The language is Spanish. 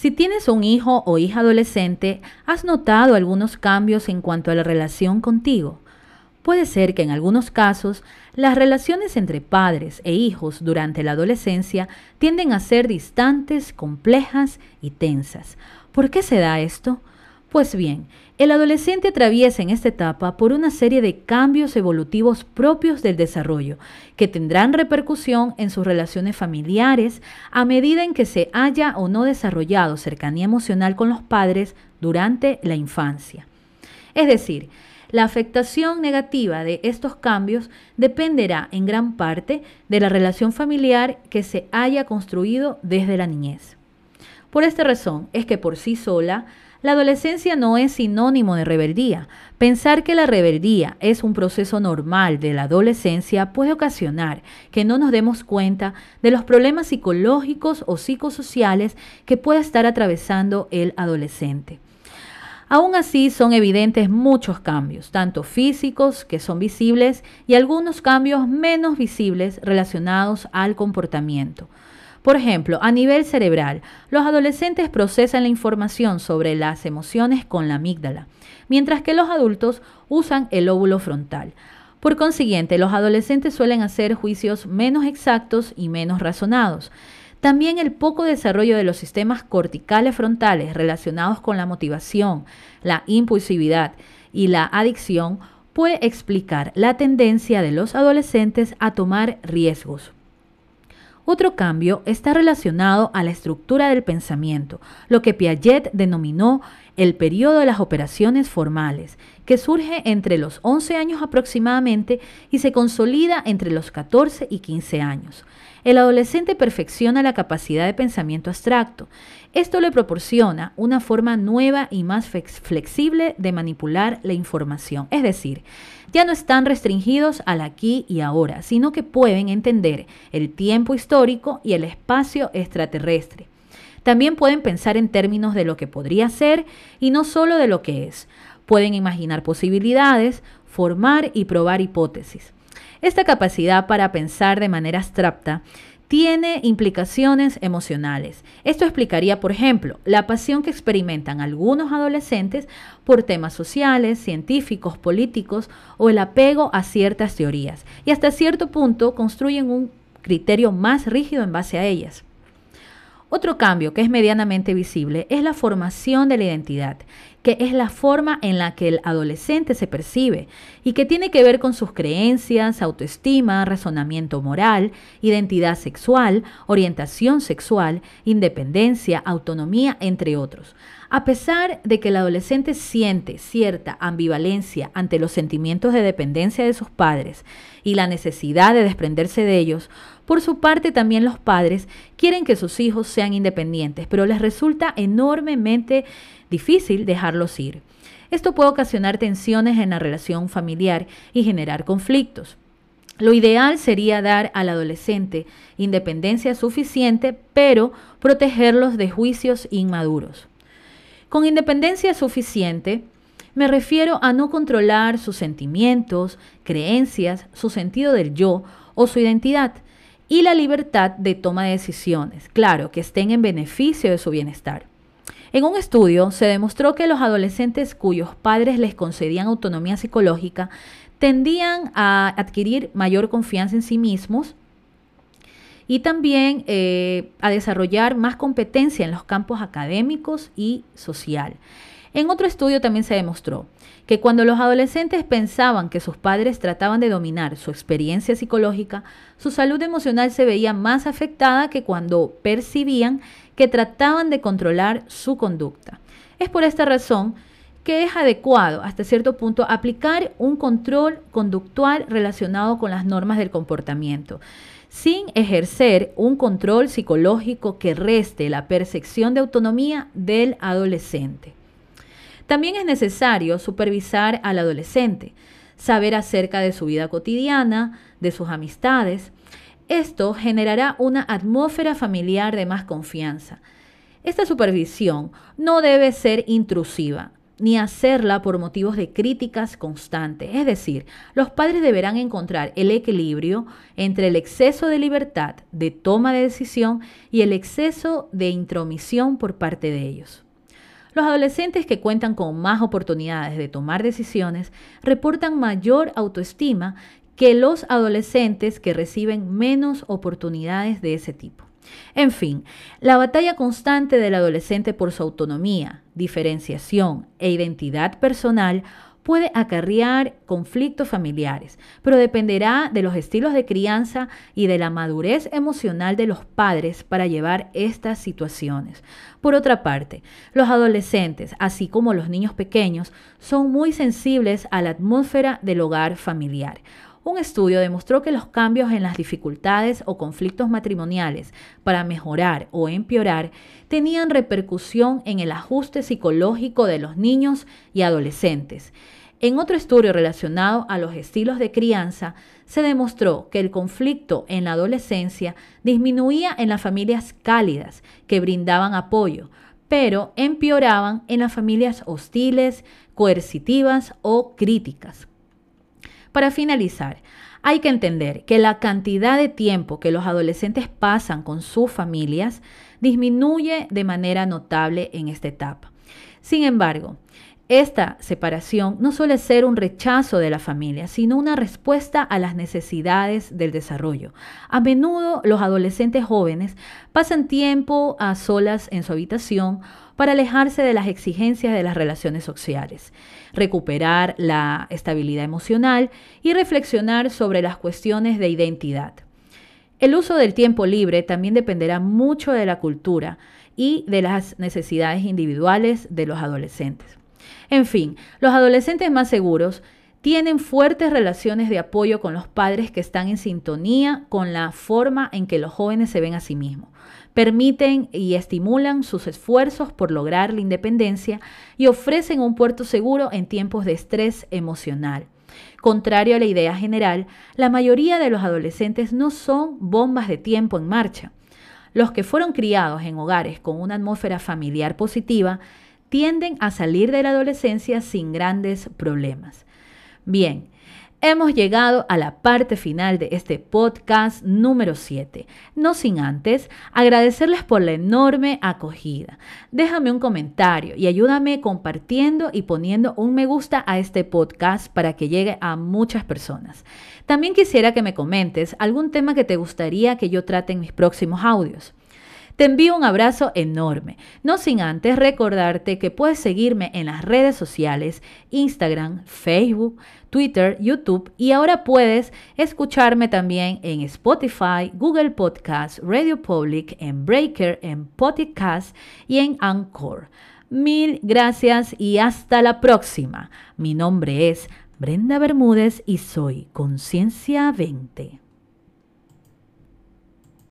Si tienes un hijo o hija adolescente, ¿has notado algunos cambios en cuanto a la relación contigo? Puede ser que en algunos casos las relaciones entre padres e hijos durante la adolescencia tienden a ser distantes, complejas y tensas. ¿Por qué se da esto? Pues bien, el adolescente atraviesa en esta etapa por una serie de cambios evolutivos propios del desarrollo, que tendrán repercusión en sus relaciones familiares a medida en que se haya o no desarrollado cercanía emocional con los padres durante la infancia. Es decir, la afectación negativa de estos cambios dependerá en gran parte de la relación familiar que se haya construido desde la niñez. Por esta razón es que por sí sola, la adolescencia no es sinónimo de rebeldía. Pensar que la rebeldía es un proceso normal de la adolescencia puede ocasionar que no nos demos cuenta de los problemas psicológicos o psicosociales que puede estar atravesando el adolescente. Aún así, son evidentes muchos cambios, tanto físicos, que son visibles, y algunos cambios menos visibles relacionados al comportamiento. Por ejemplo, a nivel cerebral, los adolescentes procesan la información sobre las emociones con la amígdala, mientras que los adultos usan el óvulo frontal. Por consiguiente, los adolescentes suelen hacer juicios menos exactos y menos razonados. También el poco desarrollo de los sistemas corticales frontales relacionados con la motivación, la impulsividad y la adicción puede explicar la tendencia de los adolescentes a tomar riesgos. Otro cambio está relacionado a la estructura del pensamiento, lo que Piaget denominó el periodo de las operaciones formales, que surge entre los 11 años aproximadamente y se consolida entre los 14 y 15 años. El adolescente perfecciona la capacidad de pensamiento abstracto. Esto le proporciona una forma nueva y más flexible de manipular la información, es decir, ya no están restringidos al aquí y ahora, sino que pueden entender el tiempo histórico y el espacio extraterrestre. También pueden pensar en términos de lo que podría ser y no solo de lo que es. Pueden imaginar posibilidades, formar y probar hipótesis. Esta capacidad para pensar de manera abstracta tiene implicaciones emocionales. Esto explicaría, por ejemplo, la pasión que experimentan algunos adolescentes por temas sociales, científicos, políticos o el apego a ciertas teorías. Y hasta cierto punto construyen un criterio más rígido en base a ellas. Otro cambio que es medianamente visible es la formación de la identidad, que es la forma en la que el adolescente se percibe y que tiene que ver con sus creencias, autoestima, razonamiento moral, identidad sexual, orientación sexual, independencia, autonomía, entre otros. A pesar de que el adolescente siente cierta ambivalencia ante los sentimientos de dependencia de sus padres y la necesidad de desprenderse de ellos, por su parte también los padres quieren que sus hijos sean independientes, pero les resulta enormemente difícil dejarlos ir. Esto puede ocasionar tensiones en la relación familiar y generar conflictos. Lo ideal sería dar al adolescente independencia suficiente, pero protegerlos de juicios inmaduros. Con independencia suficiente, me refiero a no controlar sus sentimientos, creencias, su sentido del yo o su identidad y la libertad de toma de decisiones, claro, que estén en beneficio de su bienestar. En un estudio se demostró que los adolescentes cuyos padres les concedían autonomía psicológica tendían a adquirir mayor confianza en sí mismos y también eh, a desarrollar más competencia en los campos académicos y social. En otro estudio también se demostró que cuando los adolescentes pensaban que sus padres trataban de dominar su experiencia psicológica, su salud emocional se veía más afectada que cuando percibían que trataban de controlar su conducta. Es por esta razón que es adecuado hasta cierto punto aplicar un control conductual relacionado con las normas del comportamiento sin ejercer un control psicológico que reste la percepción de autonomía del adolescente. También es necesario supervisar al adolescente, saber acerca de su vida cotidiana, de sus amistades. Esto generará una atmósfera familiar de más confianza. Esta supervisión no debe ser intrusiva, ni hacerla por motivos de críticas constantes. Es decir, los padres deberán encontrar el equilibrio entre el exceso de libertad, de toma de decisión y el exceso de intromisión por parte de ellos. Los adolescentes que cuentan con más oportunidades de tomar decisiones reportan mayor autoestima que los adolescentes que reciben menos oportunidades de ese tipo. En fin, la batalla constante del adolescente por su autonomía, diferenciación e identidad personal puede acarrear conflictos familiares, pero dependerá de los estilos de crianza y de la madurez emocional de los padres para llevar estas situaciones. Por otra parte, los adolescentes, así como los niños pequeños, son muy sensibles a la atmósfera del hogar familiar. Un estudio demostró que los cambios en las dificultades o conflictos matrimoniales para mejorar o empeorar tenían repercusión en el ajuste psicológico de los niños y adolescentes. En otro estudio relacionado a los estilos de crianza, se demostró que el conflicto en la adolescencia disminuía en las familias cálidas que brindaban apoyo, pero empeoraban en las familias hostiles, coercitivas o críticas. Para finalizar, hay que entender que la cantidad de tiempo que los adolescentes pasan con sus familias disminuye de manera notable en esta etapa. Sin embargo, esta separación no suele ser un rechazo de la familia, sino una respuesta a las necesidades del desarrollo. A menudo los adolescentes jóvenes pasan tiempo a solas en su habitación para alejarse de las exigencias de las relaciones sociales, recuperar la estabilidad emocional y reflexionar sobre las cuestiones de identidad. El uso del tiempo libre también dependerá mucho de la cultura y de las necesidades individuales de los adolescentes. En fin, los adolescentes más seguros tienen fuertes relaciones de apoyo con los padres que están en sintonía con la forma en que los jóvenes se ven a sí mismos permiten y estimulan sus esfuerzos por lograr la independencia y ofrecen un puerto seguro en tiempos de estrés emocional. Contrario a la idea general, la mayoría de los adolescentes no son bombas de tiempo en marcha. Los que fueron criados en hogares con una atmósfera familiar positiva tienden a salir de la adolescencia sin grandes problemas. Bien, Hemos llegado a la parte final de este podcast número 7. No sin antes agradecerles por la enorme acogida. Déjame un comentario y ayúdame compartiendo y poniendo un me gusta a este podcast para que llegue a muchas personas. También quisiera que me comentes algún tema que te gustaría que yo trate en mis próximos audios. Te envío un abrazo enorme, no sin antes recordarte que puedes seguirme en las redes sociales, Instagram, Facebook, Twitter, YouTube y ahora puedes escucharme también en Spotify, Google Podcast, Radio Public, en Breaker, en Podcast y en Anchor. Mil gracias y hasta la próxima. Mi nombre es Brenda Bermúdez y soy Conciencia 20.